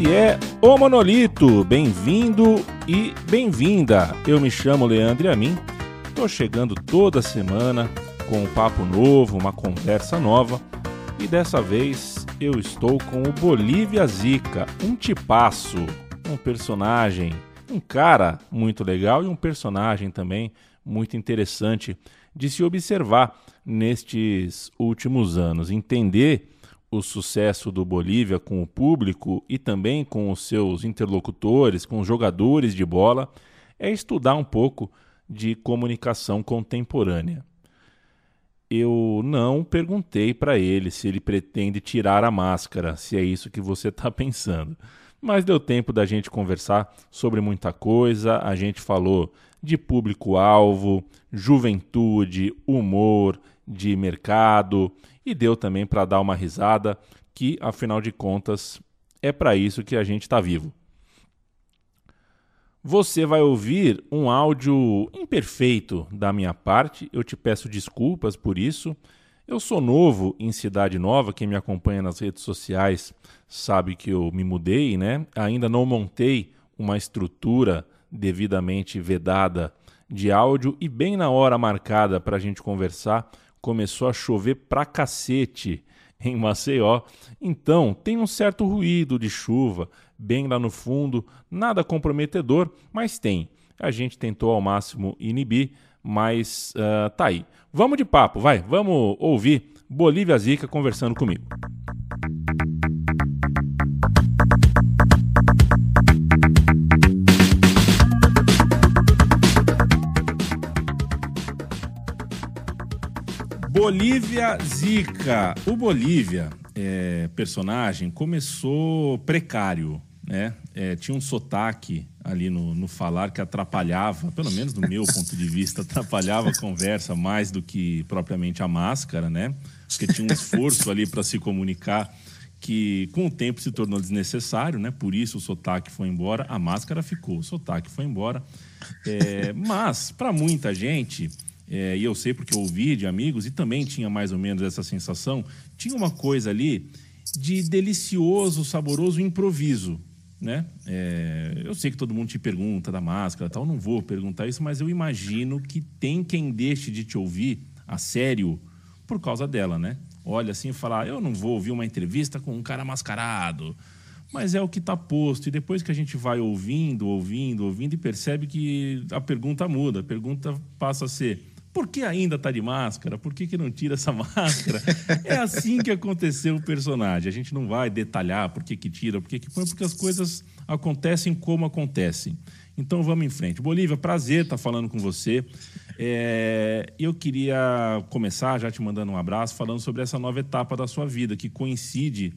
Esse é o Monolito. Bem-vindo e bem-vinda. Eu me chamo Leandro a mim. Estou chegando toda semana com um papo novo, uma conversa nova. E dessa vez eu estou com o Bolívia Zica, um tipaço, um personagem, um cara muito legal e um personagem também muito interessante de se observar nestes últimos anos, entender o sucesso do Bolívia com o público e também com os seus interlocutores, com os jogadores de bola, é estudar um pouco de comunicação contemporânea. Eu não perguntei para ele se ele pretende tirar a máscara, se é isso que você está pensando. Mas deu tempo da gente conversar sobre muita coisa. A gente falou de público-alvo, juventude, humor, de mercado e deu também para dar uma risada, que afinal de contas é para isso que a gente está vivo. Você vai ouvir um áudio imperfeito da minha parte, eu te peço desculpas por isso. Eu sou novo em Cidade Nova, quem me acompanha nas redes sociais sabe que eu me mudei, né? Ainda não montei uma estrutura devidamente vedada de áudio e bem na hora marcada para a gente conversar, começou a chover pra cacete em Maceió. Então, tem um certo ruído de chuva bem lá no fundo, nada comprometedor, mas tem. A gente tentou ao máximo inibir, mas uh, tá aí. Vamos de papo, vai, vamos ouvir Bolívia Zica conversando comigo. Bolívia Zica. O Bolívia, é, personagem, começou precário, né? É, tinha um sotaque ali no, no falar que atrapalhava, pelo menos do meu ponto de vista, atrapalhava a conversa mais do que propriamente a máscara, né? Porque tinha um esforço ali para se comunicar que com o tempo se tornou desnecessário, né? Por isso o sotaque foi embora, a máscara ficou, o sotaque foi embora. É, mas para muita gente é, e eu sei porque eu ouvi de amigos e também tinha mais ou menos essa sensação, tinha uma coisa ali de delicioso, saboroso improviso. Né? É, eu sei que todo mundo te pergunta da máscara tal, não vou perguntar isso, mas eu imagino que tem quem deixe de te ouvir a sério por causa dela, né? Olha assim e fala, ah, eu não vou ouvir uma entrevista com um cara mascarado, mas é o que está posto. E depois que a gente vai ouvindo, ouvindo, ouvindo e percebe que a pergunta muda, a pergunta passa a ser: por que ainda está de máscara? Por que, que não tira essa máscara? É assim que aconteceu o personagem. A gente não vai detalhar por que, que tira, por que, que põe, porque as coisas acontecem como acontecem. Então vamos em frente. Bolívia, prazer estar tá falando com você. É, eu queria começar já te mandando um abraço, falando sobre essa nova etapa da sua vida, que coincide.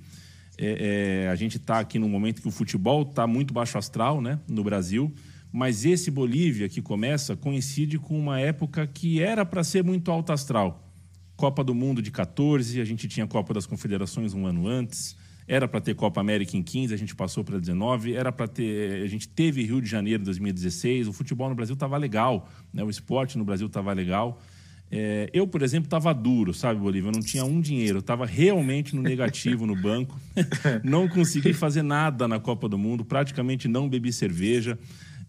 É, é, a gente está aqui num momento que o futebol está muito baixo astral né, no Brasil mas esse Bolívia que começa coincide com uma época que era para ser muito alta astral. Copa do Mundo de 14, a gente tinha Copa das Confederações um ano antes, era para ter Copa América em 15, a gente passou para 19, era para ter, a gente teve Rio de Janeiro em 2016, o futebol no Brasil estava legal, né? o esporte no Brasil estava legal. É, eu, por exemplo, estava duro, sabe, Bolívia? Eu não tinha um dinheiro, estava realmente no negativo no banco, não consegui fazer nada na Copa do Mundo, praticamente não bebi cerveja.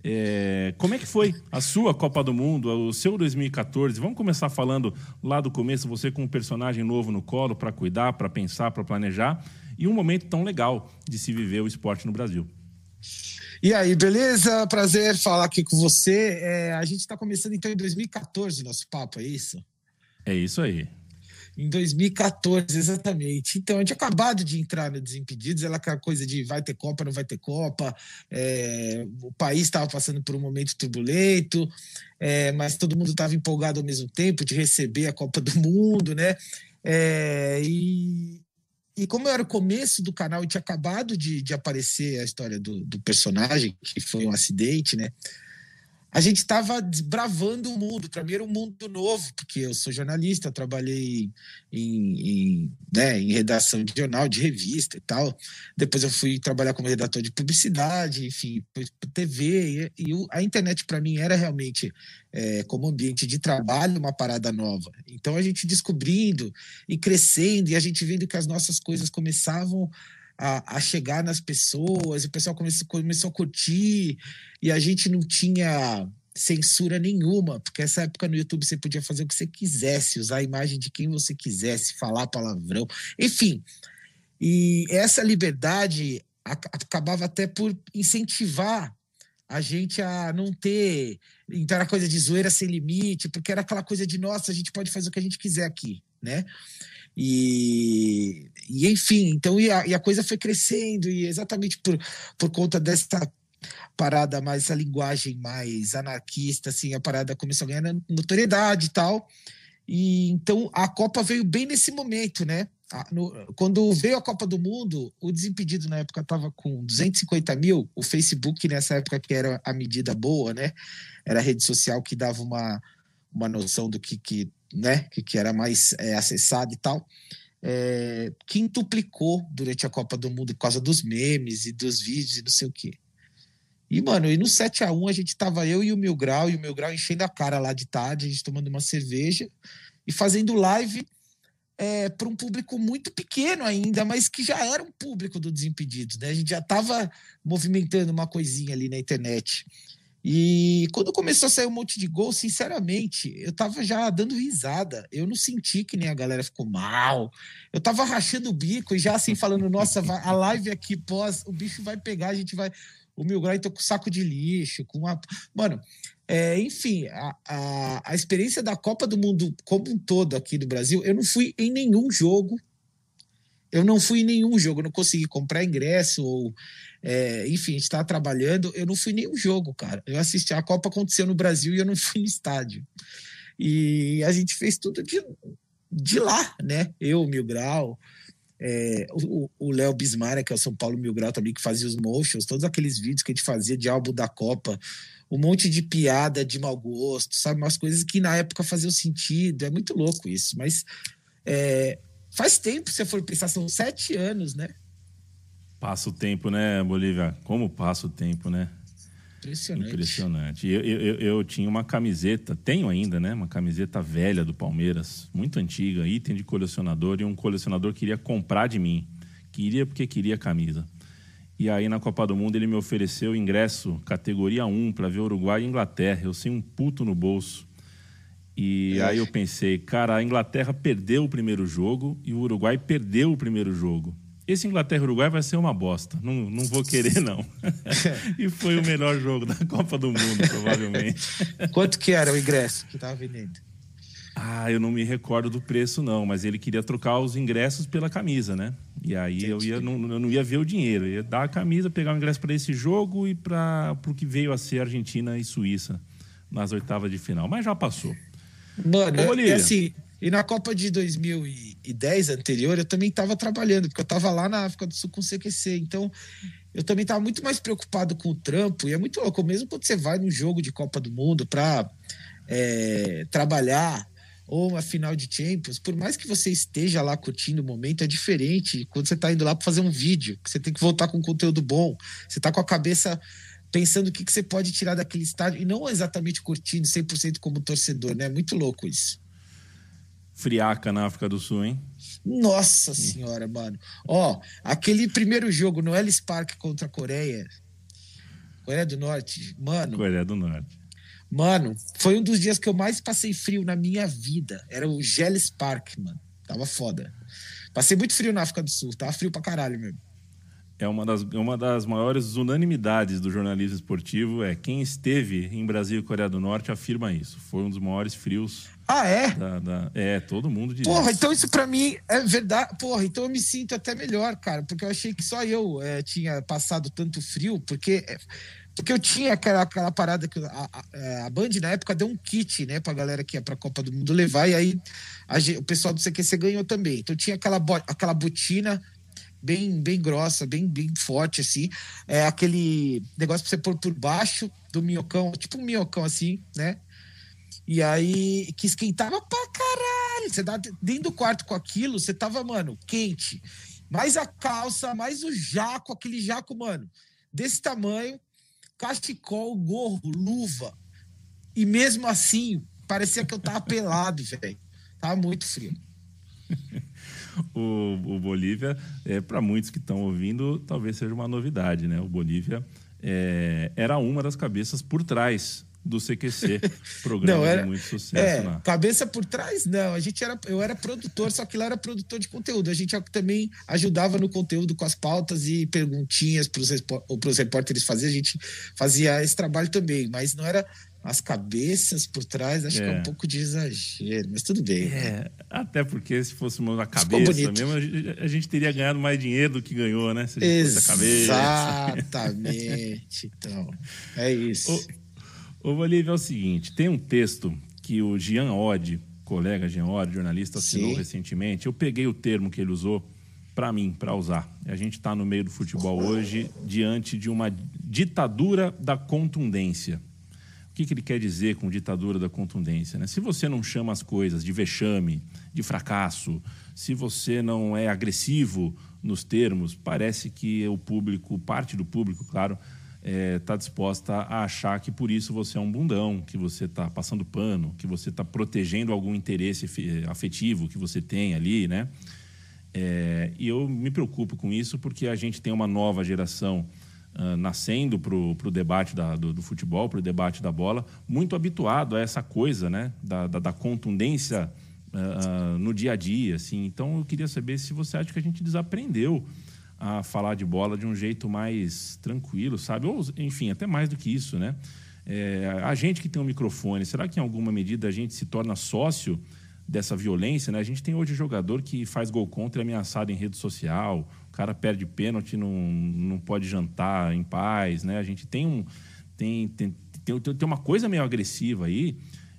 É, como é que foi a sua Copa do Mundo, o seu 2014? Vamos começar falando lá do começo, você com um personagem novo no colo para cuidar, para pensar, para planejar, e um momento tão legal de se viver o esporte no Brasil. E aí, beleza? Prazer falar aqui com você. É, a gente está começando então em 2014 nosso papo, é isso? É isso aí. Em 2014, exatamente. Então, a gente acabado de entrar no Desimpedidos, ela aquela coisa de vai ter Copa, não vai ter Copa. É, o país estava passando por um momento turbulento, é, mas todo mundo estava empolgado ao mesmo tempo de receber a Copa do Mundo, né? É, e, e como era o começo do canal e tinha acabado de, de aparecer a história do, do personagem, que foi um acidente, né? A gente estava desbravando o mundo. Era um mundo novo, porque eu sou jornalista, trabalhei em, em, né, em redação de jornal, de revista e tal. Depois eu fui trabalhar como redator de publicidade, enfim, TV. E, e a internet para mim era realmente, é, como ambiente de trabalho, uma parada nova. Então a gente descobrindo e crescendo, e a gente vendo que as nossas coisas começavam a, a, chegar nas pessoas, o pessoal começou, começou a curtir, e a gente não tinha censura nenhuma, porque essa época no YouTube você podia fazer o que você quisesse, usar a imagem de quem você quisesse, falar palavrão, enfim. E essa liberdade acabava até por incentivar a gente a não ter. Então era coisa de zoeira sem limite, porque era aquela coisa de nossa, a gente pode fazer o que a gente quiser aqui, né? E, e enfim, então e a, e a coisa foi crescendo, e exatamente por, por conta dessa parada mais, essa linguagem mais anarquista, assim, a parada começou a ganhar notoriedade e tal. E então a Copa veio bem nesse momento, né? Quando veio a Copa do Mundo, o Desimpedido na época estava com 250 mil. O Facebook, nessa época, que era a medida boa, né? Era a rede social que dava uma, uma noção do que, que, né? que, que era mais é, acessado e tal. É, quintuplicou durante a Copa do Mundo por causa dos memes e dos vídeos e não sei o quê. E, mano, e no 7 a 1 a gente tava eu e o Mil Grau, e o Mil Grau enchendo a cara lá de tarde, a gente tomando uma cerveja e fazendo live é, para um público muito pequeno ainda, mas que já era um público do Desimpedidos, né? A gente já estava movimentando uma coisinha ali na internet. E quando começou a sair um monte de gol, sinceramente, eu tava já dando risada. Eu não senti que nem a galera ficou mal. Eu tava rachando o bico e já assim falando: nossa, a live aqui pós, o bicho vai pegar, a gente vai o Mil Grau entrou com saco de lixo, com uma. Mano, é, enfim, a, a, a, experiência da Copa do Mundo como um todo aqui no Brasil, eu não fui em nenhum jogo. Eu não fui em nenhum jogo, não consegui comprar ingresso, ou, é, enfim, estava trabalhando, eu não fui nenhum jogo, cara. Eu assisti, a Copa aconteceu no Brasil e eu não fui no estádio. E a gente fez tudo de, de lá, né? Eu, Mil Grau, é, o Léo Bismarck, que é o São Paulo Mil Grau também, que fazia os motions, todos aqueles vídeos que a gente fazia de álbum da Copa, um monte de piada de mau gosto, sabe? Umas coisas que na época faziam sentido. É muito louco isso, mas é, faz tempo, se você for pensar, são sete anos, né? Passa o tempo, né, Bolívia? Como passa o tempo, né? Impressionante. Impressionante. Eu, eu, eu, tinha uma camiseta, tenho ainda, né? Uma camiseta velha do Palmeiras, muito antiga, item de colecionador, e um colecionador queria comprar de mim. Queria porque queria a camisa. E aí, na Copa do Mundo, ele me ofereceu ingresso categoria 1 para ver Uruguai e Inglaterra. Eu sem um puto no bolso. E aí eu pensei, cara, a Inglaterra perdeu o primeiro jogo e o Uruguai perdeu o primeiro jogo esse Inglaterra-Uruguai vai ser uma bosta. Não, não vou querer, não. e foi o melhor jogo da Copa do Mundo, provavelmente. Quanto que era o ingresso que estava vendendo? Ah, eu não me recordo do preço, não, mas ele queria trocar os ingressos pela camisa, né? E aí Entendi. eu, ia, não, eu não ia ver o dinheiro, eu ia dar a camisa, pegar o ingresso para esse jogo e para o que veio a ser Argentina e Suíça nas oitavas de final. Mas já passou. Mano, Ô, é assim, e na Copa de 2010 anterior, eu também estava trabalhando, porque eu estava lá na África do Sul com o CQC. Então, eu também estava muito mais preocupado com o trampo. E é muito louco, mesmo quando você vai num jogo de Copa do Mundo para é, trabalhar ou uma final de Champions, por mais que você esteja lá curtindo o momento, é diferente quando você está indo lá para fazer um vídeo, que você tem que voltar com conteúdo bom, você está com a cabeça pensando o que, que você pode tirar daquele estádio e não exatamente curtindo 100% como torcedor, né? É muito louco isso friaca na África do Sul, hein? Nossa senhora, mano. Ó, aquele primeiro jogo no Ellis Park contra a Coreia, Coreia do Norte, mano. Coreia do Norte. Mano, foi um dos dias que eu mais passei frio na minha vida. Era o Gellis Park, mano. Tava foda. Passei muito frio na África do Sul. Tava frio pra caralho mesmo. É uma das, é uma das maiores unanimidades do jornalismo esportivo. É quem esteve em Brasil e Coreia do Norte afirma isso. Foi um dos maiores frios ah, é? Da, da... É, todo mundo diz. Porra, então isso pra mim é verdade. Porra, então eu me sinto até melhor, cara, porque eu achei que só eu é, tinha passado tanto frio, porque. Porque eu tinha aquela, aquela parada que a, a, é, a, Band na época deu um kit, né, pra galera que ia pra Copa do Mundo levar, e aí a, o pessoal do CQC ganhou também. Então tinha aquela, aquela botina bem, bem grossa, bem, bem forte, assim. É aquele negócio pra você pôr por baixo do minhocão, tipo um minhocão assim, né? E aí, que esquentava pra caralho. Você tá dentro do quarto com aquilo, você tava, mano, quente. Mais a calça, mais o jaco, aquele jaco, mano, desse tamanho, cachecol, gorro, luva. E mesmo assim, parecia que eu tava pelado, velho. Tava muito frio. o, o Bolívia, é, para muitos que estão ouvindo, talvez seja uma novidade, né? O Bolívia é, era uma das cabeças por trás do CQC, programa não, era, de muito sucesso é, lá. Cabeça por trás, não. A gente era, eu era produtor, só que lá era produtor de conteúdo. A gente também ajudava no conteúdo com as pautas e perguntinhas para os repórteres fazer. A gente fazia esse trabalho também, mas não era as cabeças por trás, acho é. que é um pouco de exagero, mas tudo bem. É, né? até porque se fosse uma cabeça mesmo, a gente teria ganhado mais dinheiro do que ganhou, né? Se Exatamente. então, é isso. Ô, Bolívia, é o seguinte: tem um texto que o Jean Odd, colega Jean Odd, jornalista, assinou Sim. recentemente. Eu peguei o termo que ele usou para mim, para usar. A gente está no meio do futebol hoje diante de uma ditadura da contundência. O que, que ele quer dizer com ditadura da contundência? Né? Se você não chama as coisas de vexame, de fracasso, se você não é agressivo nos termos, parece que o público, parte do público, claro, está é, tá disposta a achar que por isso você é um bundão, que você está passando pano, que você está protegendo algum interesse afetivo que você tem ali, né? É, e eu me preocupo com isso porque a gente tem uma nova geração uh, nascendo para o debate da, do, do, futebol, para o debate da bola, muito habituado a essa coisa, né? Da, da, da contundência uh, no dia a dia, assim. Então eu queria saber se você acha que a gente desaprendeu a falar de bola de um jeito mais tranquilo, sabe? Ou, enfim, até mais do que isso, né? É, a gente que tem um microfone, será que em alguma medida a gente se torna sócio dessa violência, né? A gente tem hoje jogador que faz gol contra e é ameaçado em rede social, cara perde pênalti, não, não pode jantar em paz, né? A gente tem um tem, tem, tem, tem uma coisa meio agressiva aí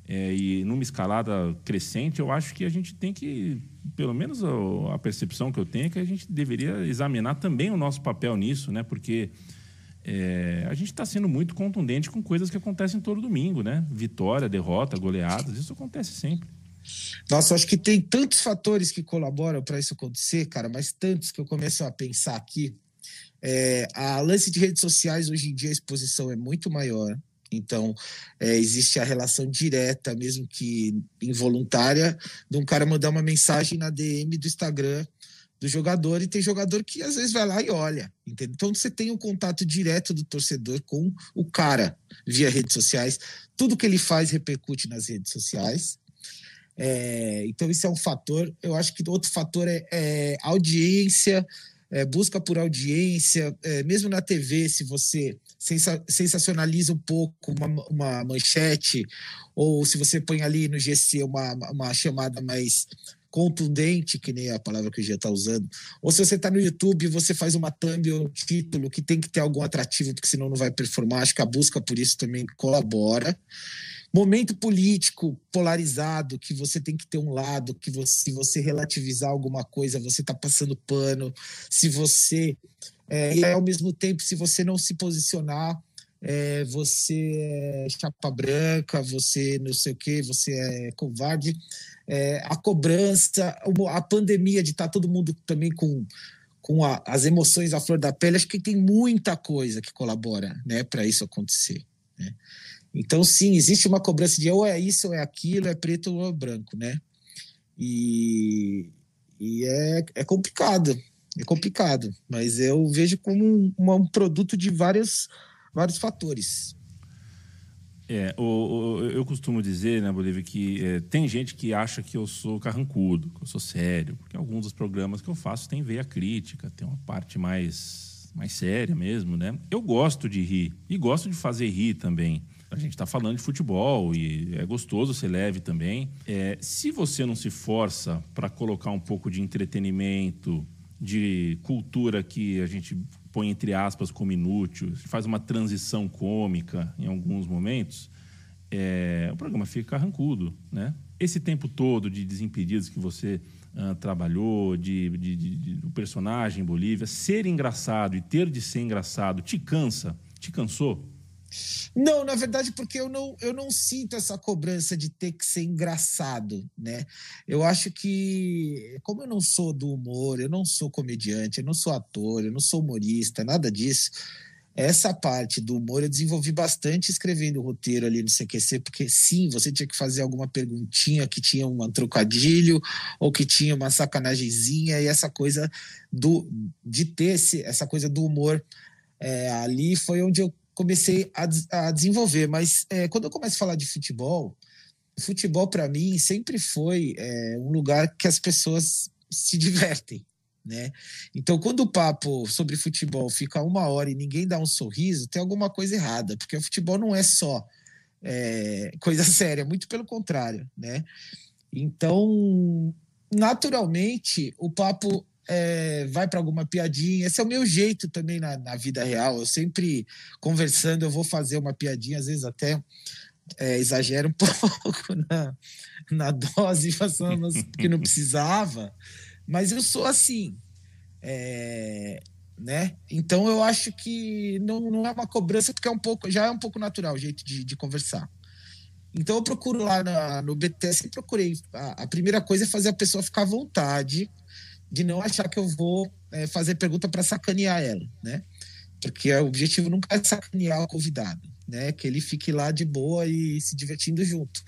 é, e numa escalada crescente, eu acho que a gente tem que, pelo menos a, a percepção que eu tenho é que a gente deveria examinar também o nosso papel nisso, né? Porque é, a gente está sendo muito contundente com coisas que acontecem todo domingo, né? Vitória, derrota, goleadas, isso acontece sempre. Nossa, acho que tem tantos fatores que colaboram para isso acontecer, cara, mas tantos que eu começo a pensar aqui. É, a lance de redes sociais, hoje em dia, a exposição é muito maior. Então, é, existe a relação direta, mesmo que involuntária, de um cara mandar uma mensagem na DM do Instagram do jogador, e tem jogador que às vezes vai lá e olha. Entendeu? Então, você tem um contato direto do torcedor com o cara via redes sociais. Tudo que ele faz repercute nas redes sociais. É, então, isso é um fator. Eu acho que outro fator é, é audiência, é, busca por audiência, é, mesmo na TV, se você sensa sensacionaliza um pouco uma, uma, manchete, ou se você põe ali no GC uma, uma chamada mais contundente, que nem a palavra que o Gia está usando, ou se você está no YouTube você faz uma thumb ou um título que tem que ter algum atrativo, porque senão não vai performar, acho que a busca por isso também colabora momento político polarizado, que você tem que ter um lado, que você, se você relativizar alguma coisa, você está passando pano, se você. É, e ao mesmo tempo, se você não se posicionar, é, você é chapa branca, você não sei o quê, você é covarde. É, a cobrança, a pandemia de estar tá todo mundo também com, com a, as emoções à flor da pele, acho que tem muita coisa que colabora né, para isso acontecer. Né? Então, sim, existe uma cobrança de ou é isso ou é aquilo, é preto ou é branco, né? E, e é, é complicado, é complicado, mas eu vejo como um, um produto de vários, vários fatores. É, o, o, eu costumo dizer, né, Bolívia, que é, tem gente que acha que eu sou carrancudo, que eu sou sério, porque alguns dos programas que eu faço tem veia crítica, tem uma parte mais, mais séria mesmo, né? Eu gosto de rir e gosto de fazer rir também. A gente está falando de futebol e é gostoso ser leve também. É, se você não se força para colocar um pouco de entretenimento, de cultura que a gente põe entre aspas como inútil, faz uma transição cômica em alguns momentos, é, o programa fica carrancudo, né? Esse tempo todo de Desimpedidos que você uh, trabalhou, de, de, de, de, personagem em Bolívia, ser engraçado e ter de ser engraçado te cansa? Te cansou? Não, na verdade, porque eu não, eu não sinto essa cobrança de ter que ser engraçado, né? Eu acho que, como eu não sou do humor, eu não sou comediante, eu não sou ator, eu não sou humorista, nada disso. essa parte do humor eu desenvolvi bastante escrevendo o roteiro ali no CQC, porque sim, você tinha que fazer alguma perguntinha que tinha um trocadilho ou que tinha uma sacanagemzinha e essa coisa do de ter esse, essa coisa do humor é, ali foi onde eu comecei a, a desenvolver. Mas é, quando eu começo a falar de futebol, futebol para mim sempre foi é, um lugar que as pessoas se divertem né? Então, quando o papo sobre futebol fica uma hora e ninguém dá um sorriso, tem alguma coisa errada, porque o futebol não é só é, coisa séria, muito pelo contrário, né? Então, naturalmente, o papo é, vai para alguma piadinha. Esse é o meu jeito também na, na, vida real. Eu sempre conversando, eu vou fazer uma piadinha, às vezes até é, exagero um pouco na, na dose, façando que não precisava. Mas eu sou assim. É, né? Então eu acho que não, não é uma cobrança, porque é um pouco, já é um pouco natural o jeito de, de conversar. Então eu procuro lá na, no BTS, procurei. A, a, primeira coisa é fazer a pessoa ficar à vontade, de não achar que eu vou é, fazer pergunta para sacanear ela, né? Porque o objetivo nunca é sacanear o convidado, né? Que ele fique lá de boa e se divertindo junto.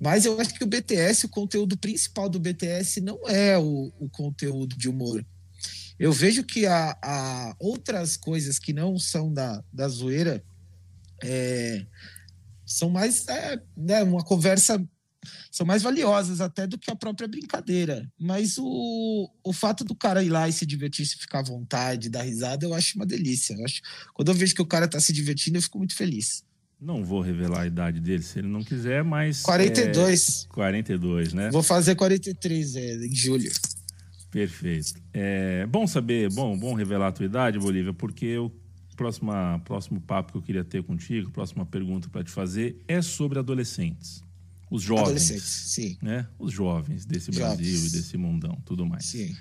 Mas eu acho que o BTS, o conteúdo principal do BTS não é o, o conteúdo de humor. Eu vejo que há, há, outras coisas que não são da, da zoeira é, são mais é, né, uma conversa são mais valiosas até do que a própria brincadeira. Mas o, o fato do cara ir lá e se divertir, se ficar à vontade, dar risada, eu acho uma delícia. Eu acho, quando eu vejo que o cara está se divertindo, eu fico muito feliz. Não vou revelar a idade dele se ele não quiser, mas. 42. É, 42, né? Vou fazer 43 é, em julho. Perfeito. É bom saber, bom, bom revelar a tua idade, Bolívia, porque o próximo, próximo papo que eu queria ter contigo, próxima pergunta para te fazer é sobre adolescentes. Os jovens. Adolescentes, sim. Né? Os jovens desse jovens. Brasil e desse mundão, tudo mais. Sim.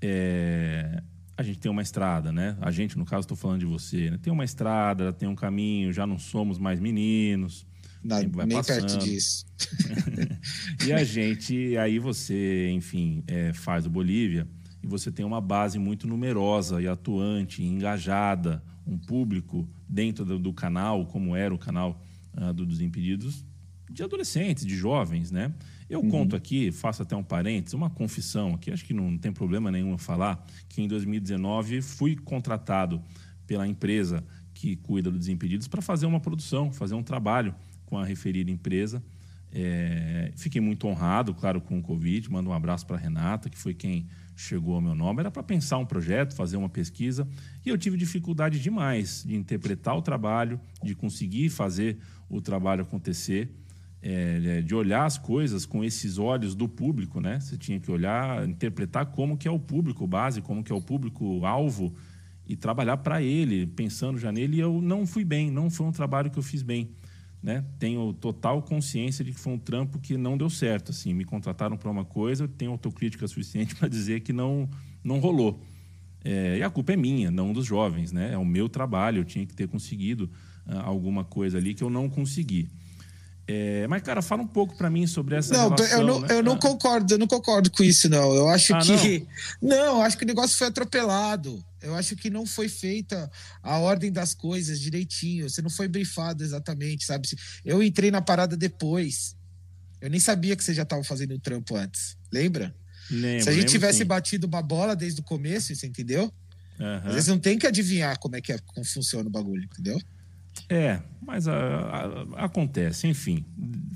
É, a gente tem uma estrada, né? A gente, no caso, estou falando de você, né? Tem uma estrada, tem um caminho, já não somos mais meninos. Não, nem passando. perto disso. e a gente, aí você, enfim, é, faz o Bolívia e você tem uma base muito numerosa e atuante, engajada, um público dentro do, do canal, como era o canal uh, do Desimpedidos, de adolescentes, de jovens, né? Eu uhum. conto aqui, faço até um parênteses, uma confissão aqui, acho que não tem problema nenhum falar, que em 2019 fui contratado pela empresa que cuida do Desimpedidos para fazer uma produção, fazer um trabalho com a referida empresa. É, fiquei muito honrado, claro, com o Covid. Mando um abraço para Renata, que foi quem chegou ao meu nome. Era para pensar um projeto, fazer uma pesquisa, e eu tive dificuldade demais de interpretar o trabalho, de conseguir fazer o trabalho acontecer é, de olhar as coisas com esses olhos do público, né? Você tinha que olhar, interpretar como que é o público base, como que é o público alvo e trabalhar para ele, pensando já nele. E eu não fui bem, não foi um trabalho que eu fiz bem, né? Tenho total consciência de que foi um trampo que não deu certo. Assim, me contrataram para uma coisa, tenho autocrítica suficiente para dizer que não não rolou. É, e a culpa é minha, não dos jovens, né? É o meu trabalho. Eu tinha que ter conseguido uh, alguma coisa ali que eu não consegui. É, mas, cara, fala um pouco para mim sobre essa não, relação. Eu não, né? eu não concordo, eu não concordo com isso, não. Eu acho ah, que. Não? não, acho que o negócio foi atropelado. Eu acho que não foi feita a ordem das coisas direitinho. Você não foi brifado exatamente, sabe? Eu entrei na parada depois. Eu nem sabia que você já estava fazendo o trampo antes. Lembra? Lembro, Se a gente tivesse sim. batido uma bola desde o começo, você entendeu? Uhum. Às vezes não tem que adivinhar como é que é, como funciona o bagulho, entendeu? É, mas a, a, acontece, enfim.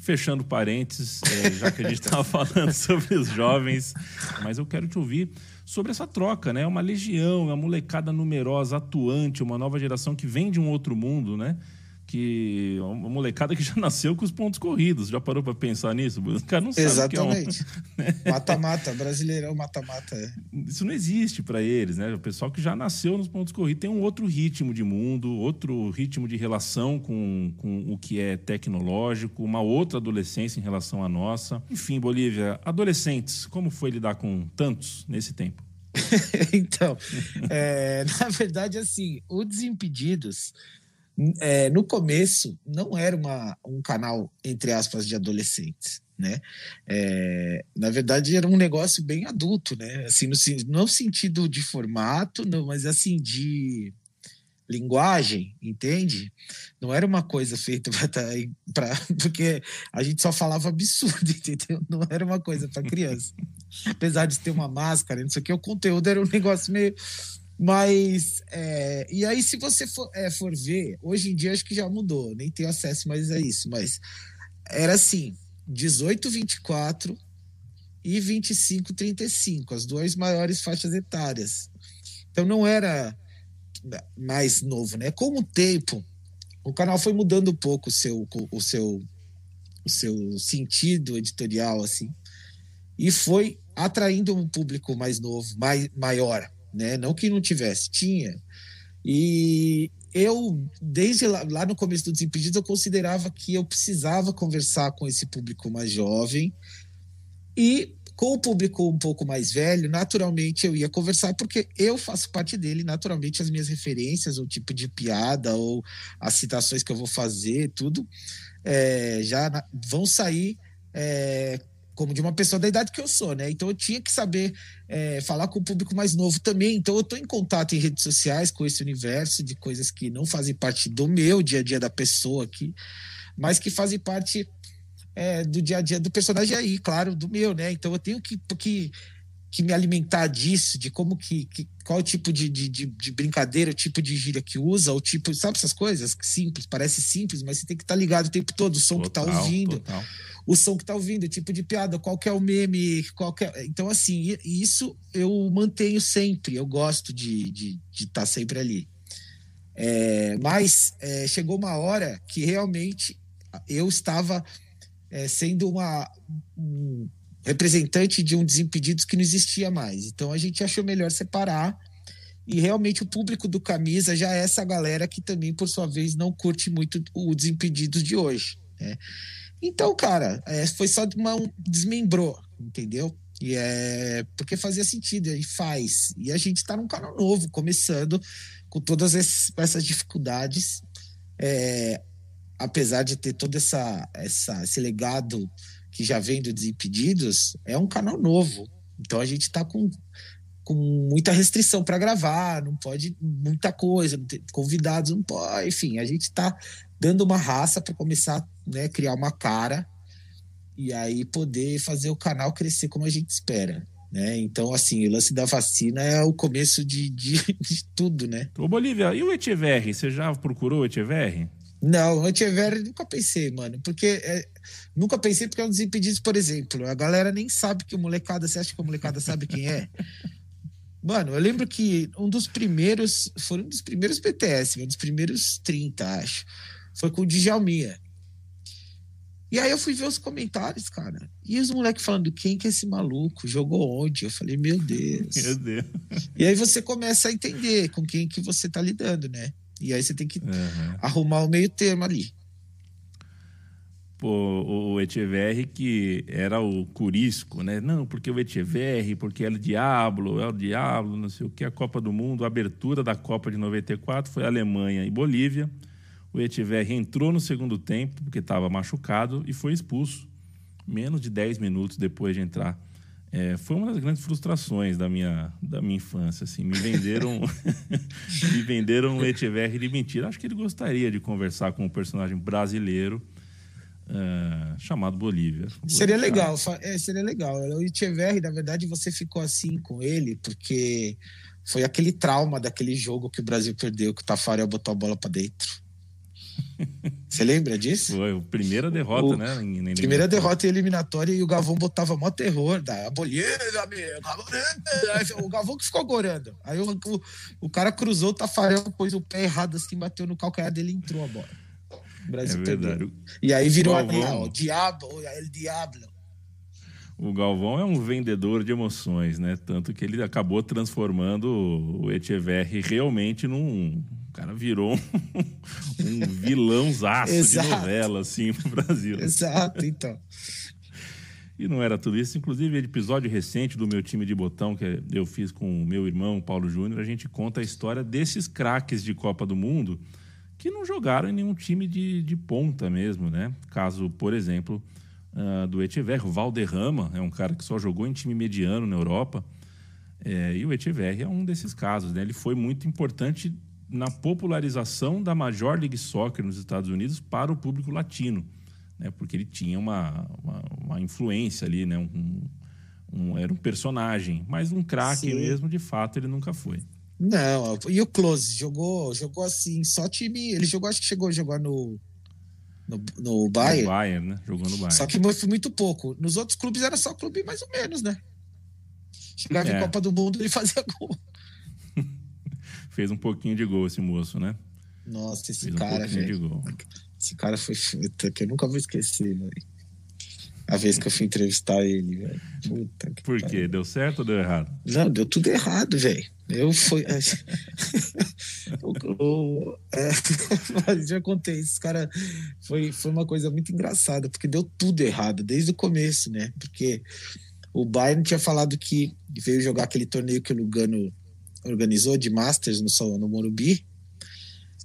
Fechando parênteses, é, já que a gente estava falando sobre os jovens, mas eu quero te ouvir sobre essa troca, né? Uma legião, uma molecada numerosa, atuante, uma nova geração que vem de um outro mundo, né? Que uma molecada que já nasceu com os pontos corridos. Já parou para pensar nisso? O cara não sabe Exatamente. É um... Mata-mata, brasileirão mata-mata. É. Isso não existe para eles, né? O pessoal que já nasceu nos pontos corridos tem um outro ritmo de mundo, outro ritmo de relação com, com o que é tecnológico, uma outra adolescência em relação à nossa. Enfim, Bolívia, adolescentes, como foi lidar com tantos nesse tempo? então, é, na verdade, assim, o Desimpedidos é, no começo não era uma, um canal, entre aspas, de adolescentes. Né? É, na verdade, era um negócio bem adulto, né? Assim, no, no sentido de formato, não, mas assim, de, linguagem, entende? Não era uma coisa feita para porque a gente só falava absurdo, entendeu? Não era uma coisa para criança. Apesar de ter uma máscara, não sei o que, o conteúdo era um negócio meio mas, é, e aí, se você for, é, for ver, hoje em dia acho que já mudou, nem tenho acesso mais a isso, mas era assim: 18, 24 e 25, 35, as duas maiores faixas etárias. Então não era mais novo, né? Com o tempo, o canal foi mudando um pouco o seu, o seu, o seu sentido editorial, assim, e foi atraindo um público mais novo, mais, maior né? Não que não tivesse, tinha. E eu, desde lá, lá, no começo do Desimpedidos, eu considerava que eu precisava conversar com esse público mais jovem e com o público um pouco mais velho, naturalmente eu ia conversar, porque eu faço parte dele, naturalmente as minhas referências, o tipo de piada, ou as citações que eu vou fazer, tudo, é, já vão sair é, como de uma pessoa da idade que eu sou, né? Então eu tinha que saber é, falar com o público mais novo também. Então eu estou em contato em redes sociais com esse universo de coisas que não fazem parte do meu dia a dia da pessoa aqui, mas que fazem parte é, do dia a dia do personagem aí, claro, do meu, né? Então eu tenho que, que, que me alimentar disso, de como que, que qual o tipo de, de, de, brincadeira, o tipo de gíria que usa, o tipo, sabe essas coisas? Simples, parece simples, mas você tem que estar tá ligado o tempo todo, o som total, que tá ouvindo. Total o som que tá ouvindo, o tipo de piada, qual que é o meme, qual é... Então, assim, isso eu mantenho sempre, eu gosto de estar de, de tá sempre ali. É, mas é, chegou uma hora que realmente eu estava é, sendo uma, um representante de um Desimpedidos que não existia mais. Então a gente achou melhor separar. E realmente o público do Camisa já é essa galera que também, por sua vez, não curte muito o Desimpedidos de hoje. Né? Então, cara, é, foi só uma, um, desmembrou, entendeu? E é porque fazia sentido e faz. E a gente está num canal novo, começando com todas essas dificuldades, é, apesar de ter todo essa, essa, esse legado que já vem do Desimpedidos, é um canal novo. Então a gente está com, com muita restrição para gravar, não pode muita coisa, convidados não pode, enfim, a gente está dando uma raça para começar né, criar uma cara e aí poder fazer o canal crescer como a gente espera. Né? Então, assim, o lance da vacina é o começo de, de, de tudo, né? Ô, Bolívia, e o Echeverri? Você já procurou o? Não, o nunca pensei, mano. Porque é, nunca pensei porque é um desimpedidos, por exemplo. A galera nem sabe que o molecada. Você acha que a molecada sabe quem é? Mano, eu lembro que um dos primeiros. Foi um dos primeiros BTS, um dos primeiros 30, acho. Foi com o Djalminha. E aí eu fui ver os comentários, cara. E os moleques falando, quem que é esse maluco? Jogou onde? Eu falei, meu Deus. Meu Deus. E aí você começa a entender com quem que você tá lidando, né? E aí você tem que uhum. arrumar o meio termo ali. Pô, o Echeverri que era o curisco, né? Não, porque o Echeverri, porque é o Diablo, é o Diablo, não sei o que, a Copa do Mundo, a abertura da Copa de 94 foi Alemanha e Bolívia. O Etiver entrou no segundo tempo, porque estava machucado, e foi expulso menos de 10 minutos depois de entrar. É, foi uma das grandes frustrações da minha, da minha infância. Assim. Me venderam me venderam o Etiver de mentira. Acho que ele gostaria de conversar com um personagem brasileiro uh, chamado Bolívia. Seria legal, é, seria legal. O Etiver, na verdade, você ficou assim com ele, porque foi aquele trauma daquele jogo que o Brasil perdeu, que o Tafarel botou a bola para dentro. Você lembra disso? Foi a primeira derrota, o, né? Primeira derrota em eliminatória e o Gavão botava mó terror da Bolívia, o Gavão que ficou gorando. Aí o, o, o, cara cruzou o Tafarel, pôs o pé errado assim, bateu no calcanhar dele e entrou a bola. O Brasil é perdeu. E aí virou a o El Diablo. O Galvão é um vendedor de emoções, né? Tanto que ele acabou transformando o Echeverri realmente num cara virou um, um vilãozaço de novela, assim, pro Brasil. Exato, então. E não era tudo isso. Inclusive, episódio recente do meu time de botão, que eu fiz com o meu irmão, Paulo Júnior, a gente conta a história desses craques de Copa do Mundo que não jogaram em nenhum time de, de ponta mesmo, né? Caso, por exemplo, uh, do Echeverri, o Valderrama, é um cara que só jogou em time mediano na Europa. É, e o Echeverri é um desses casos, né? Ele foi muito importante na popularização da Major League Soccer nos Estados Unidos para o público latino, né? Porque ele tinha uma, uma, uma influência ali, né? Um, um, era um personagem, mas um craque mesmo, de fato, ele nunca foi. Não, e o Close jogou, jogou assim, só time. Ele jogou, acho que chegou a jogar no. No, no Bayern. No Bayern, né? Jogou no Bayern. Só que foi muito pouco. Nos outros clubes era só clube mais ou menos, né? Chegava é. em Copa do Mundo e fazia gol. Fez um pouquinho de gol esse moço, né? Nossa, esse Fez cara, um velho. Esse cara foi que eu nunca vou esquecer, velho. A vez que eu fui entrevistar ele, velho. Puta que Por quê? Deu certo ou deu errado? Não, deu tudo errado, velho. Eu fui. o, é, mas já contei, esse cara foi, foi uma coisa muito engraçada, porque deu tudo errado desde o começo, né? Porque o Bayern tinha falado que veio jogar aquele torneio que o Lugano organizou de Masters no, no Morumbi.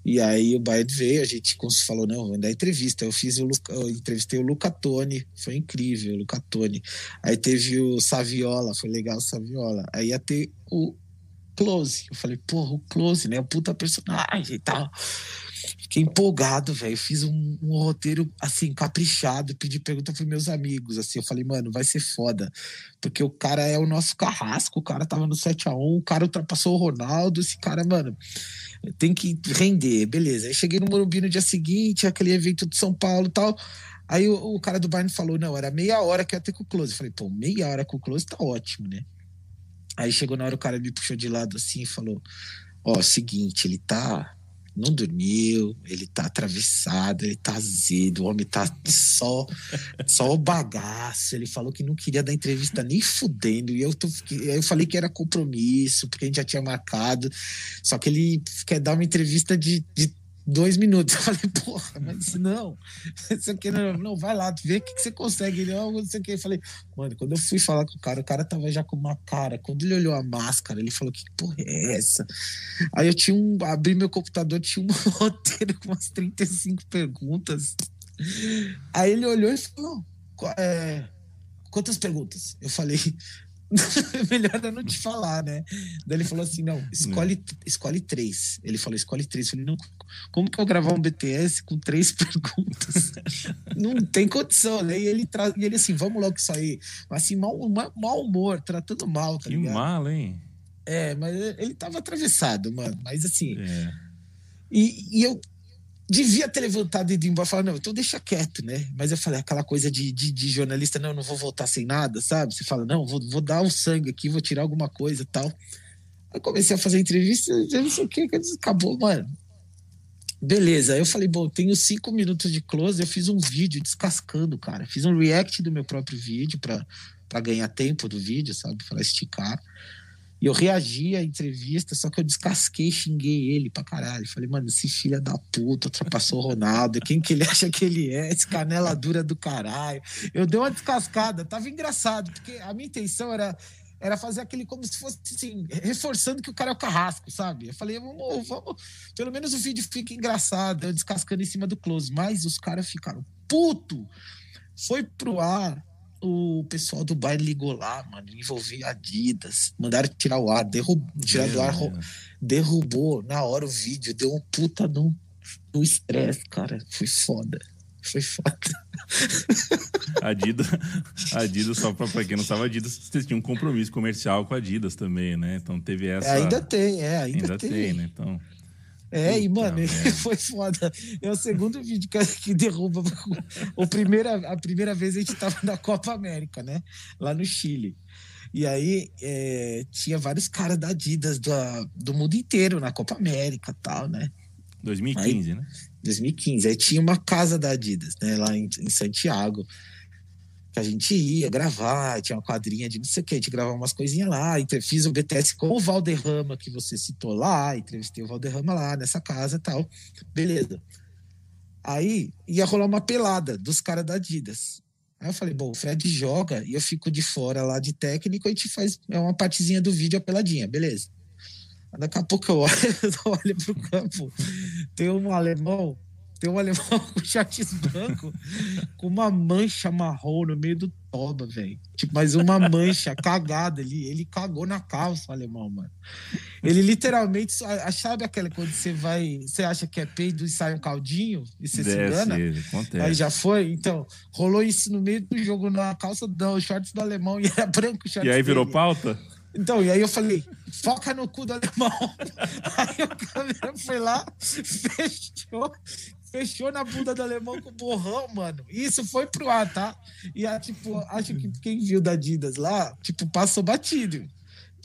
E aí o Bayern veio, a gente falou, não, vou dar entrevista. Eu fiz o eu entrevistei o Luca Toni, foi incrível, o Luca Toni. Aí teve o Saviola, foi legal o Saviola. Aí ia ter o Close. Eu falei, porra, o Close, né? O puta personagem e tal. Fiquei empolgado, velho. Fiz um, um, roteiro, assim, caprichado. Pedi pergunta pros meus amigos, assim. Eu falei, mano, vai ser foda. Porque o cara é o nosso carrasco. O cara tava no 7x1. O cara ultrapassou o Ronaldo. Esse cara, mano, tem que render. Beleza. Aí cheguei no Morumbi no dia seguinte, aquele evento de São Paulo e tal. Aí o, o, cara do Bayern falou, não, era meia hora que ia ter com o Close. Eu falei, pô, meia hora com o Close tá ótimo, né? Aí chegou na hora, o cara me puxou de lado assim e falou: Ó, oh, seguinte, ele tá. Não dormiu, ele tá atravessado, ele tá azedo, o homem tá só, só o bagaço. Ele falou que não queria dar entrevista nem fudendo. E eu, tô, eu falei que era compromisso, porque a gente já tinha marcado. Só que ele quer dar uma entrevista de, de dois minutos. Eu falei, porra, mas não, isso aqui não, não vai lá, vê o que, que você consegue. Ele, oh, não sei o que. Eu falei, mano, quando eu fui falar com o cara, o cara tava já com uma cara. Quando ele olhou a máscara, ele falou, que porra é essa? Aí eu tinha um, abri meu computador, tinha um roteiro com umas 35 perguntas. Aí ele olhou e falou, é, quantas perguntas? Eu falei, melhor eu não te falar, né? Daí ele falou assim: não, escolhe, escolhe três. Ele falou: escolhe três. Eu falei: não, como que eu gravar um BTS com três perguntas? não tem condição, né? E ele, tra... e ele assim: vamos logo isso aí. Assim, mau, mau humor, tratando mal, tá que ligado? mal, hein? É, mas ele tava atravessado, mano. Mas assim. É. E, e eu, devia ter levantado e ido embora falar, não, então deixa quieto, né? Mas eu falei, aquela coisa de, de, de, jornalista, não, não vou voltar sem nada, sabe? Você fala, não, vou, vou dar o um sangue aqui, vou tirar alguma coisa tal. Aí comecei a fazer entrevista, eu não sei o que, acabou, mano. Beleza, eu falei, bom, tenho cinco minutos de close, eu fiz um vídeo descascando, cara. Fiz um react do meu próprio vídeo para ganhar tempo do vídeo, sabe? Para esticar. E eu reagi à entrevista, só que eu descasquei, xinguei ele pra caralho. Falei, mano, esse filho da puta ultrapassou o Ronaldo. Quem que ele acha que ele é? Esse canela dura do caralho. Eu dei uma descascada, tava engraçado, porque a minha intenção era era fazer aquele como se fosse assim, reforçando que o cara é o carrasco, sabe? Eu falei, vamos, vamos, pelo menos o vídeo fica engraçado, eu descascando em cima do close, mas os caras ficaram puto. Foi pro ar o pessoal do baile ligou lá, mano, envolvia Adidas, mandaram tirar o ar, derrubou, tirar do ar, derrubou na hora o vídeo, deu um puta no estresse, cara, foi foda. Foi foda. Adidas, Adidas, só pra, pra quem não sabe, Adidas, vocês tinham um compromisso comercial com a Adidas também, né? Então teve essa. É, ainda tem, é, ainda, ainda tem. tem, né? Então. É, e, mano, foi foda. É o segundo vídeo que, derruba. O primeira, a primeira vez a gente tava na Copa América, né? Lá no Chile. E aí é, tinha vários caras da Adidas do, do mundo inteiro na Copa América e tal, né? 2015, aí, né? 2015. Aí tinha uma casa da Adidas, né? Lá em, em Santiago que a gente ia gravar, tinha uma quadrinha de não sei o que, a gente gravava umas coisinhas lá, fiz o BTS com o Valderrama, que você citou lá, entrevistei o Valderrama lá nessa casa e tal, beleza. Aí ia rolar uma pelada dos caras da Adidas. Aí eu falei, bom, o Fred joga e eu fico de fora lá de técnico, a gente faz é uma partezinha do vídeo, a peladinha, beleza. Daqui a pouco eu olho, eu olho pro campo, tem um alemão Tem um alemão com shorts branco com uma mancha marrom no meio do toba, velho. Tipo, mas uma mancha cagada ali. Ele cagou na calça, o alemão, mano. Ele literalmente. Sabe aquela quando você vai. Você acha que é peido e sai um caldinho e você Desce, se engana? Acontece. Aí já foi. Então, rolou isso no meio do jogo na calça do shorts do alemão e era branco o shorts. E aí virou dele. pauta? Então, e aí eu falei, foca no cu do alemão. aí o câmera foi lá, fechou, fechou na bunda do alemão com o borrão, mano. Isso foi pro ar, tá? E a, tipo, acho que quem viu da Adidas lá, tipo, passou batido.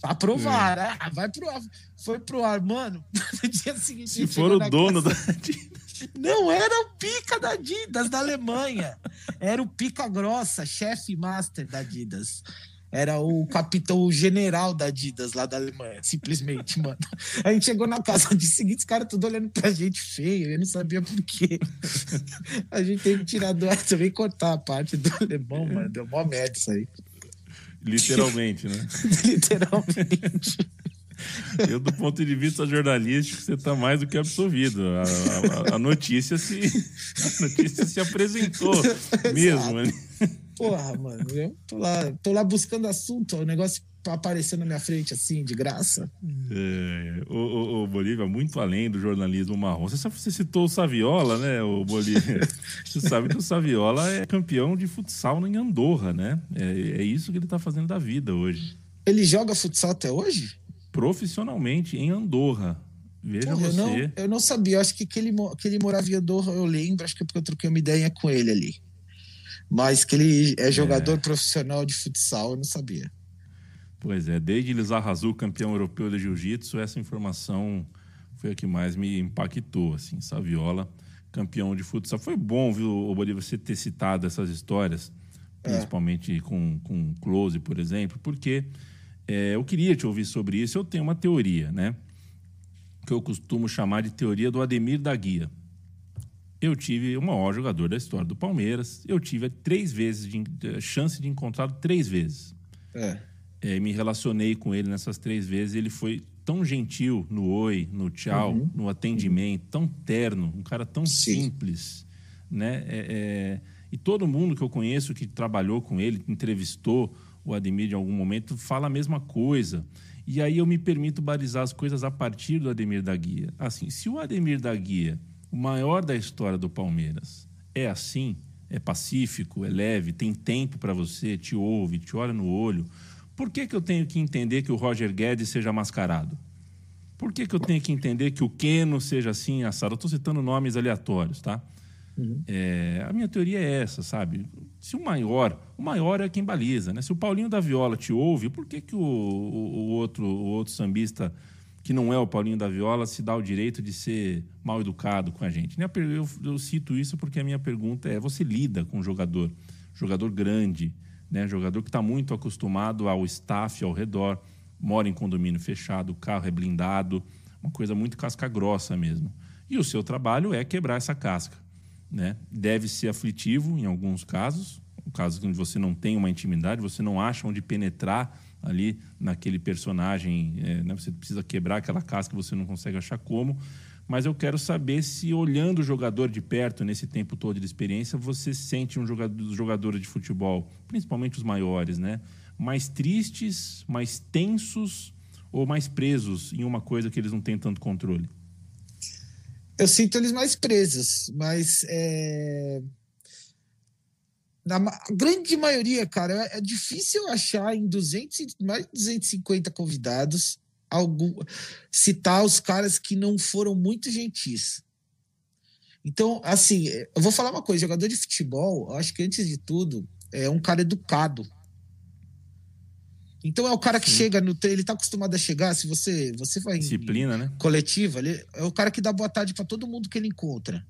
Aprovar, é. ah, vai pro ar. Foi pro ar, mano. No dia seguinte. Se for o dono da Adidas. Não era o pica da Adidas da Alemanha. Era o pica grossa, chefe master da Adidas. Era o capitão o general da Adidas lá da Alemanha, simplesmente, mano. A gente chegou na casa de seguinte, os caras tudo olhando pra gente feio, eu não sabia por quê. A gente teve que tirar do ar também cortar a parte do alemão, mano. Deu mó merda isso aí. Literalmente, né? Literalmente. Eu, do ponto de vista jornalístico, você está mais do que absolvido. A, a, a, notícia se, a notícia se apresentou mesmo. Porra, mano, eu tô lá, tô lá buscando assunto, o negócio aparecendo na minha frente assim, de graça. É, o, o, o, Bolívia, muito além do jornalismo marrom. Você, sabe, você citou o Saviola, né, o Bolívia? você sabe que o Saviola é campeão de futsal em Andorra, né? É, é isso que ele tá fazendo da vida hoje. Ele joga futsal até hoje? Profissionalmente, em Andorra. Veja Porra, você. Eu não, eu não sabia, eu acho que que ele, que ele morava em Andorra, eu lembro, acho que é porque eu troquei uma ideia com ele ali. Mas que ele é jogador é. profissional de futsal, eu não sabia. Pois é, desde Lizar Azul, campeão europeu de jiu-jitsu, essa informação foi a que mais me impactou, assim, Saviola, campeão de futsal. Foi bom, viu, Bolívar, você ter citado essas histórias, é. principalmente é. com, com Close, por exemplo, porque é, eu queria te ouvir sobre isso. Eu tenho uma teoria, né? Que eu costumo chamar de teoria do Ademir da Guia eu tive o maior jogador da história do Palmeiras. Eu tive três vezes de, de chance de encontrá-lo três vezes. É. É, me relacionei com ele nessas três vezes. Ele foi tão gentil no oi, no tchau, uhum. no atendimento, tão terno, um cara tão Sim. simples, né? É, é, e todo mundo que eu conheço que trabalhou com ele, entrevistou o Ademir em algum momento, fala a mesma coisa. E aí eu me permito balizar as coisas a partir do Ademir da Guia. Assim, se o Ademir da Guia o maior da história do Palmeiras. É assim, é pacífico, é leve, tem tempo para você, te ouve, te olha no olho. Por que, que eu tenho que entender que o Roger Guedes seja mascarado? Por que, que eu tenho que entender que o Keno seja assim, assado? Eu estou citando nomes aleatórios, tá? Uhum. É, a minha teoria é essa, sabe? Se o maior, o maior é quem baliza, né? Se o Paulinho da Viola te ouve, por que, que o, o, o outro, o outro sambista que não é o Paulinho da Viola, se dá o direito de ser mal educado com a gente. Eu, eu, eu cito isso porque a minha pergunta é: você lida com um jogador, jogador grande, né? jogador que está muito acostumado ao staff ao redor, mora em condomínio fechado, o carro é blindado, uma coisa muito casca grossa mesmo. E o seu trabalho é quebrar essa casca. Né? Deve ser aflitivo em alguns casos, casos que você não tem uma intimidade, você não acha onde penetrar ali naquele personagem. É, né? Você precisa quebrar aquela casca você não consegue achar como. Mas eu quero saber se, olhando o jogador de perto nesse tempo todo de experiência, você sente um jogador, jogadores de futebol, principalmente os maiores, né? mais tristes, mais tensos ou mais presos em uma coisa que eles não têm tanto controle? Eu sinto eles mais presos, mas é, na grande maioria, cara, é, é difícil achar em 200, mais de 250 convidados algum, citar os caras que não foram muito gentis. Então, assim, eu vou falar uma coisa: jogador de futebol, acho que antes de tudo, é um cara educado. Então é o cara que Sim. chega no ele tá acostumado a chegar, se você você vai disciplina, em, né? Coletiva, ele é o cara que dá boa tarde para todo mundo que ele encontra.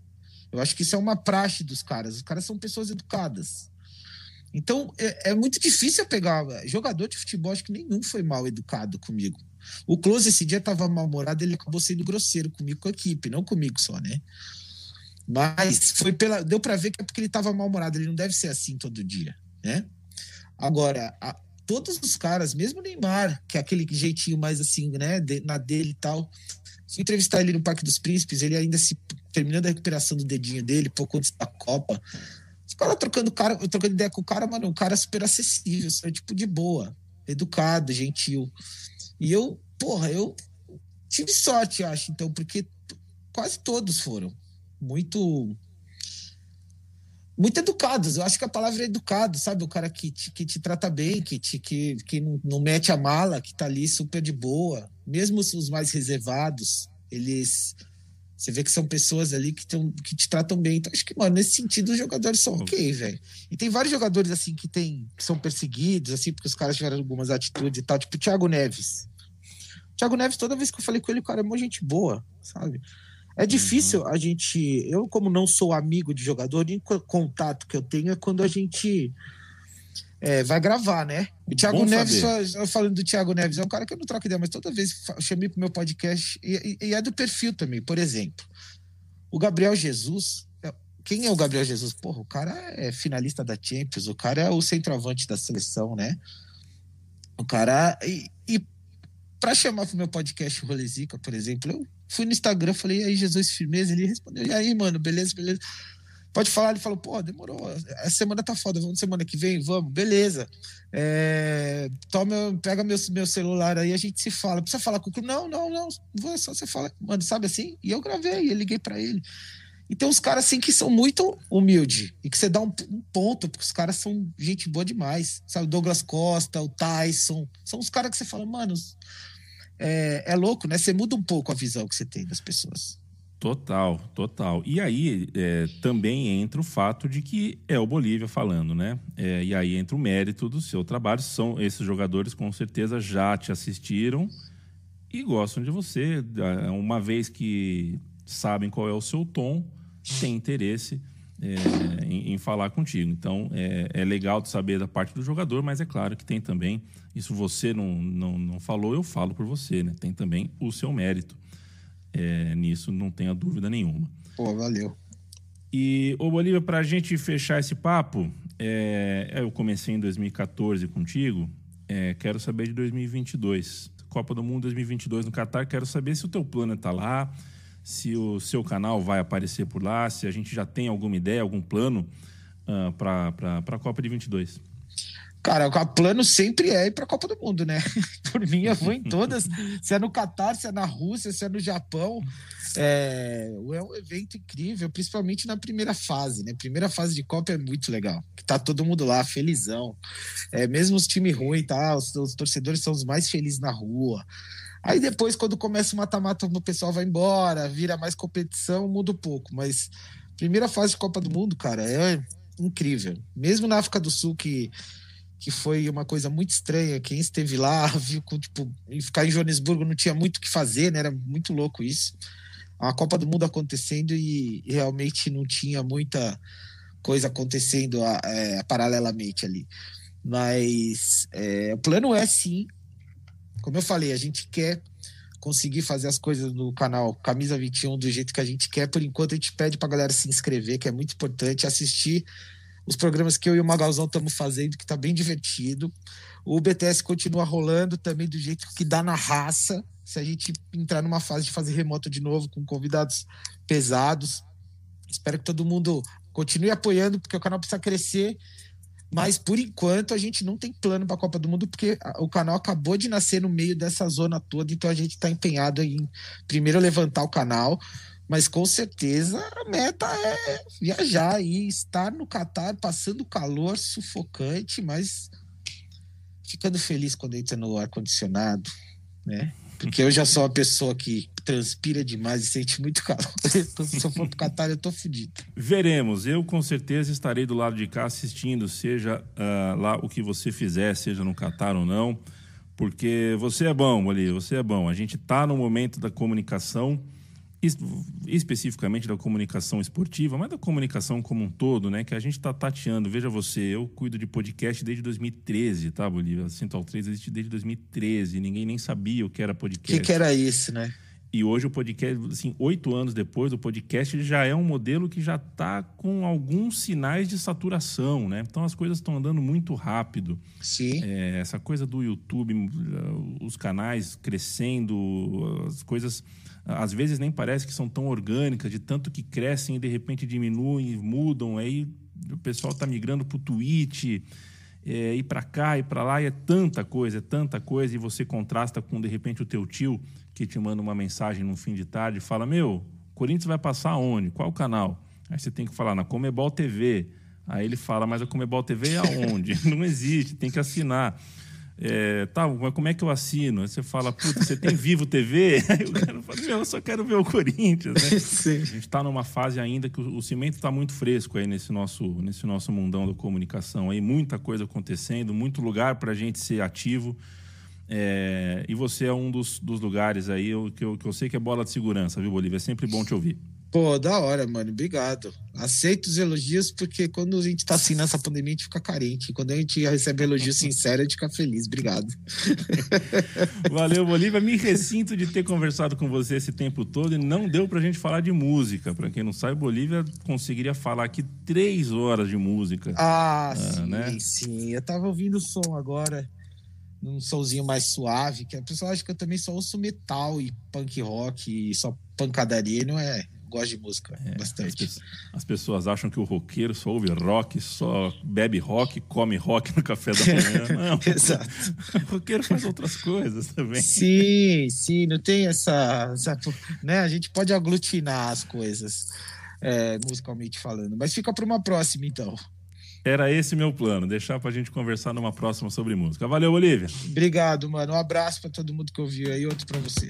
Eu acho que isso é uma praxe dos caras. Os caras são pessoas educadas. Então, é, é muito difícil pegar. Jogador de futebol, acho que nenhum foi mal educado comigo. O Close esse dia estava mal-humorado, ele acabou sendo grosseiro comigo, com a equipe, não comigo só, né? Mas foi pela. Deu para ver que é porque ele estava mal-humorado, ele não deve ser assim todo dia, né? Agora, a, todos os caras, mesmo o Neymar, que é aquele jeitinho mais assim, né, de, na dele e tal. Fui entrevistar ele no Parque dos Príncipes, ele ainda se terminando a recuperação do dedinho dele, pouco antes da Copa. Os caras trocando, cara, trocando ideia com o cara, mano, um cara super acessível, sabe? tipo de boa, educado, gentil. E eu, porra, eu tive sorte, acho, então, porque quase todos foram muito muito educados. Eu acho que a palavra é educado, sabe? O cara que te, que te trata bem, que, te, que, que não, mete a mala, que tá ali super de boa. Mesmo os mais reservados, eles. Você vê que são pessoas ali que, tão, que te tratam bem. Então, acho que, mano, nesse sentido, os jogadores são ok, velho. E tem vários jogadores, assim, que, tem, que são perseguidos, assim, porque os caras tiveram algumas atitudes e tal, tipo o Thiago Neves. O Thiago Neves, toda vez que eu falei com ele, o cara é uma gente boa, sabe? É difícil uhum. a gente. Eu, como não sou amigo de jogador, nem contato que eu tenho é quando a gente é, vai gravar, né? O Thiago Bom Neves, só, falando do Thiago Neves, é um cara que eu não troco ideia, mas toda vez eu chamei pro meu podcast, e, e, e, é do perfil também. Por exemplo, o Gabriel Jesus. É, quem é o Gabriel Jesus? Porra, o cara é finalista da Champions, o cara é o centroavante da seleção, né? O cara. E, e para chamar pro meu podcast Rolezica, por exemplo, eu Fui no Instagram, falei, e aí, Jesus, firmeza? Ele respondeu, e aí, mano, beleza, beleza. Pode falar, ele falou, pô, demorou. Essa semana tá foda, vamos semana que vem, vamos, beleza. É, toma, pega meu, meu celular aí, a gente se fala. Precisa falar com o Não, não, não. Vou, só você fala, mano, sabe assim? E eu gravei, eu liguei para ele. E tem uns caras assim que são muito humildes e que você dá um, um, ponto, porque os caras são gente boa demais. Sabe, Douglas Costa, o Tyson, são os caras que você fala, mano, é, é louco, né? Você muda um pouco a visão que você tem das pessoas. Total, total. E aí é, também entra o fato de que é o Bolívia falando, né? É, e aí entra o mérito do seu trabalho. São esses jogadores com certeza já te assistiram e gostam de você. É, uma vez que sabem qual é o seu tom, tem interesse é, em, em, falar contigo. Então é, é, legal de saber da parte do jogador, mas é claro que tem também, isso você não, não, não falou, eu falo por você, né? Tem também o seu mérito. É, nisso não tenha dúvida nenhuma. Pô, valeu. E, ô Bolívia, para a gente fechar esse papo, é, eu comecei em 2014 contigo, é, quero saber de 2022. Copa do Mundo 2022 no Catar, quero saber se o teu plano está lá, se o seu canal vai aparecer por lá, se a gente já tem alguma ideia, algum plano uh, ah, para a Copa de 22. Cara, o plano sempre é ir para a Copa do Mundo, né? Por mim, eu vou em todas. se é no Catar, se é na Rússia, se é no Japão. É, é um evento incrível, principalmente na primeira fase, né? Primeira fase de Copa é muito legal. Tá todo mundo lá, felizão. É, mesmo os times ruins, tá? Os, os torcedores são os mais felizes na rua. Aí depois, quando começa o mata-mata, o pessoal vai embora, vira mais competição, muda um pouco. Mas primeira fase de Copa do Mundo, cara, é incrível. Mesmo na África do Sul, que, que foi uma coisa muito estranha, quem esteve lá, viu, tipo, ficar em Joanesburgo não tinha muito o que fazer, né? Era muito louco isso. A Copa do Mundo acontecendo e, realmente não tinha muita coisa acontecendo é, paralelamente ali. Mas é, o plano é sim como eu falei, a gente quer conseguir fazer as coisas no canal Camisa 21 do jeito que a gente quer. Por enquanto, a gente pede pra galera se inscrever, que é muito importante, assistir os programas que eu e o Magalzão estamos fazendo, que tá bem divertido. O BTS continua rolando também do jeito que dá na raça. Se a gente entrar numa fase de fazer remoto de novo, com convidados pesados. Espero que todo mundo continue apoiando, porque o canal precisa crescer mas por enquanto a gente não tem plano para a Copa do Mundo, porque o canal acabou de nascer no meio dessa zona toda, então a gente está empenhado em primeiro levantar o canal, mas com certeza a meta é viajar e estar no Catar passando calor sufocante, mas ficando feliz quando entra no ar-condicionado, né? Porque eu já sou uma pessoa que transpira demais e sente muito calor. Então, se eu for pro Catar, eu tô fudido. Veremos. Eu com certeza estarei do lado de cá assistindo, seja uh, lá o que você fizer, seja no Catar ou não. Porque você é bom, ali, você é bom. A gente tá no momento da comunicação especificamente da comunicação esportiva, mas da comunicação como um todo, né? Que a gente está tateando. Veja você, eu cuido de podcast desde 2013, tá, Bolívia? Central 3 existe desde 2013. Ninguém nem sabia o que era podcast. O que, que, era isso, né? E hoje o podcast, assim, oito anos depois, o podcast já é um modelo que já está com alguns sinais de saturação, né? Então as coisas estão andando muito rápido. Sim. É, essa coisa do YouTube, os canais crescendo, as coisas às vezes nem parece que são tão orgânicas, de tanto que crescem e de repente diminuem, mudam, aí o pessoal está migrando para o Twitch, é, ir para cá, ir para lá, e é tanta coisa, é tanta coisa, e você contrasta com, de repente, o teu tio que te manda uma mensagem no fim de tarde e fala: Meu, Corinthians vai passar onde? Qual canal? Aí você tem que falar na Comebol TV. Aí ele fala: Mas a Comebol TV é aonde? Não existe, tem que assinar. É, tá, mas como é que eu assino? Aí você fala, puta, você tem Vivo TV? Aí o cara fala, meu, eu só quero ver o Corinthians, né? Sim. A gente está numa fase ainda que o, o cimento está muito fresco aí nesse nosso, nesse nosso mundão da comunicação. Aí muita coisa acontecendo, muito lugar para a gente ser ativo. É, e você é um dos, dos lugares aí que eu, que eu sei que é bola de segurança, viu, Bolívia? É sempre bom te ouvir. Pô, da hora, mano. Obrigado. Aceito os elogios, porque quando a gente tá assim nessa pandemia, a gente fica carente. Quando a gente recebe elogio sincero, a gente fica feliz. Obrigado. Valeu, Bolívia. Me ressinto de ter conversado com você esse tempo todo e não deu pra gente falar de música. Pra quem não sabe, Bolívia conseguiria falar aqui três horas de música. Ah, ah sim, né? sim. Eu tava ouvindo o som agora num somzinho mais suave, que a pessoa acha que eu também só ouço metal e punk rock e só pancadaria, não é? Gosto de música é, bastante. As, as, pessoas acham que o roqueiro só ouve rock, só bebe rock, come rock no café da manhã. Não. Exato. O roqueiro faz outras coisas também. Sim, sim, não tem essa. essa né? A gente pode aglutinar as coisas, é, musicalmente falando. Mas fica para uma próxima, então. Era esse meu plano, deixar pra gente conversar numa próxima sobre música. Valeu, Olivia. Obrigado, mano. Um abraço para todo mundo que ouviu aí, outro para você.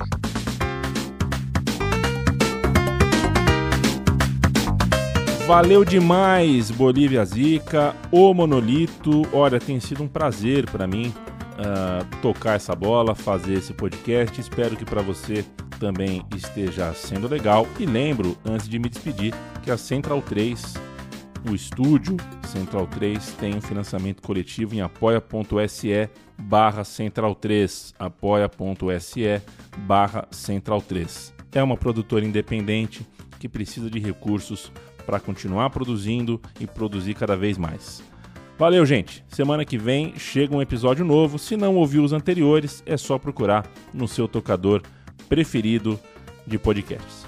Valeu demais, Bolívia Zica, o Monolito. Olha, tem sido um prazer para mim uh, tocar essa bola, fazer esse podcast. Espero que para você também esteja sendo legal. E lembro, antes de me despedir, que a Central 3, o estúdio Central 3, tem um financiamento coletivo em apoia.se barra Central 3, apoia.se barra Central 3. É uma produtora independente que precisa de recursos para continuar produzindo e produzir cada vez mais. Valeu, gente. Semana que vem chega um episódio novo. Se não ouviu os anteriores, é só procurar no seu tocador preferido de podcasts.